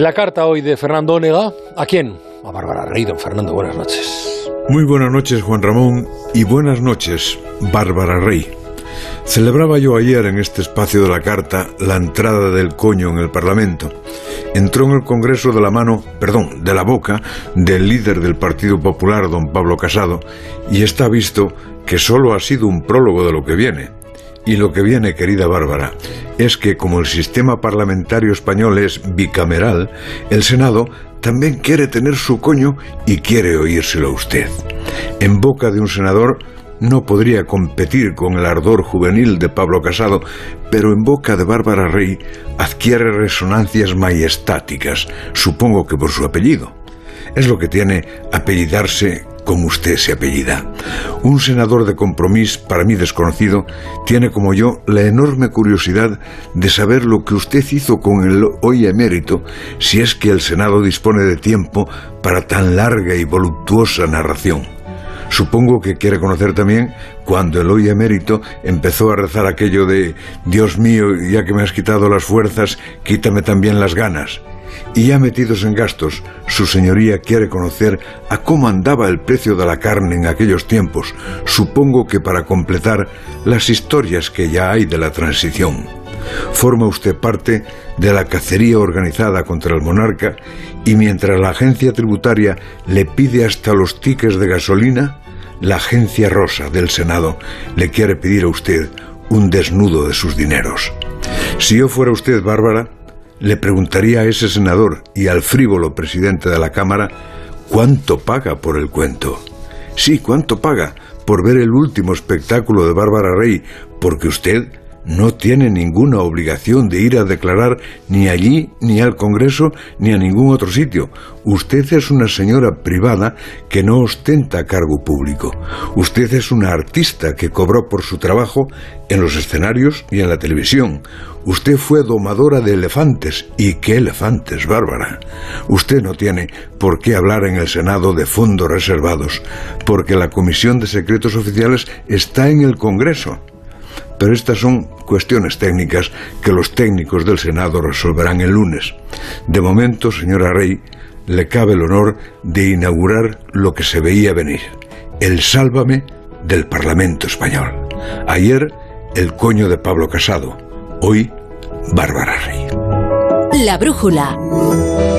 En la carta hoy de Fernando Onega, ¿a quién? A Bárbara Rey, don Fernando, buenas noches. Muy buenas noches, Juan Ramón, y buenas noches, Bárbara Rey. Celebraba yo ayer en este espacio de la carta la entrada del coño en el Parlamento. Entró en el Congreso de la mano, perdón, de la boca del líder del Partido Popular, don Pablo Casado, y está visto que solo ha sido un prólogo de lo que viene. Y lo que viene, querida Bárbara, es que como el sistema parlamentario español es bicameral, el Senado también quiere tener su coño y quiere oírselo a usted. En boca de un senador no podría competir con el ardor juvenil de Pablo Casado, pero en boca de Bárbara Rey adquiere resonancias majestáticas, supongo que por su apellido. Es lo que tiene apellidarse como usted se apellida. Un senador de compromiso, para mí desconocido, tiene como yo la enorme curiosidad de saber lo que usted hizo con el hoy emérito, si es que el Senado dispone de tiempo para tan larga y voluptuosa narración. Supongo que quiere conocer también cuando el hoy emérito empezó a rezar aquello de Dios mío, ya que me has quitado las fuerzas, quítame también las ganas. Y ya metidos en gastos, su señoría quiere conocer a cómo andaba el precio de la carne en aquellos tiempos, supongo que para completar las historias que ya hay de la transición. Forma usted parte de la cacería organizada contra el monarca y mientras la agencia tributaria le pide hasta los tickets de gasolina, la agencia rosa del Senado le quiere pedir a usted un desnudo de sus dineros. Si yo fuera usted, Bárbara, le preguntaría a ese senador y al frívolo presidente de la Cámara cuánto paga por el cuento. Sí, cuánto paga por ver el último espectáculo de Bárbara Rey, porque usted no tiene ninguna obligación de ir a declarar ni allí, ni al Congreso, ni a ningún otro sitio. Usted es una señora privada que no ostenta cargo público. Usted es una artista que cobró por su trabajo en los escenarios y en la televisión. Usted fue domadora de elefantes. ¿Y qué elefantes, Bárbara? Usted no tiene por qué hablar en el Senado de fondos reservados, porque la Comisión de Secretos Oficiales está en el Congreso. Pero estas son cuestiones técnicas que los técnicos del Senado resolverán el lunes. De momento, señora Rey, le cabe el honor de inaugurar lo que se veía venir, el sálvame del Parlamento español. Ayer, el coño de Pablo Casado. Hoy, Bárbara Rey. La brújula.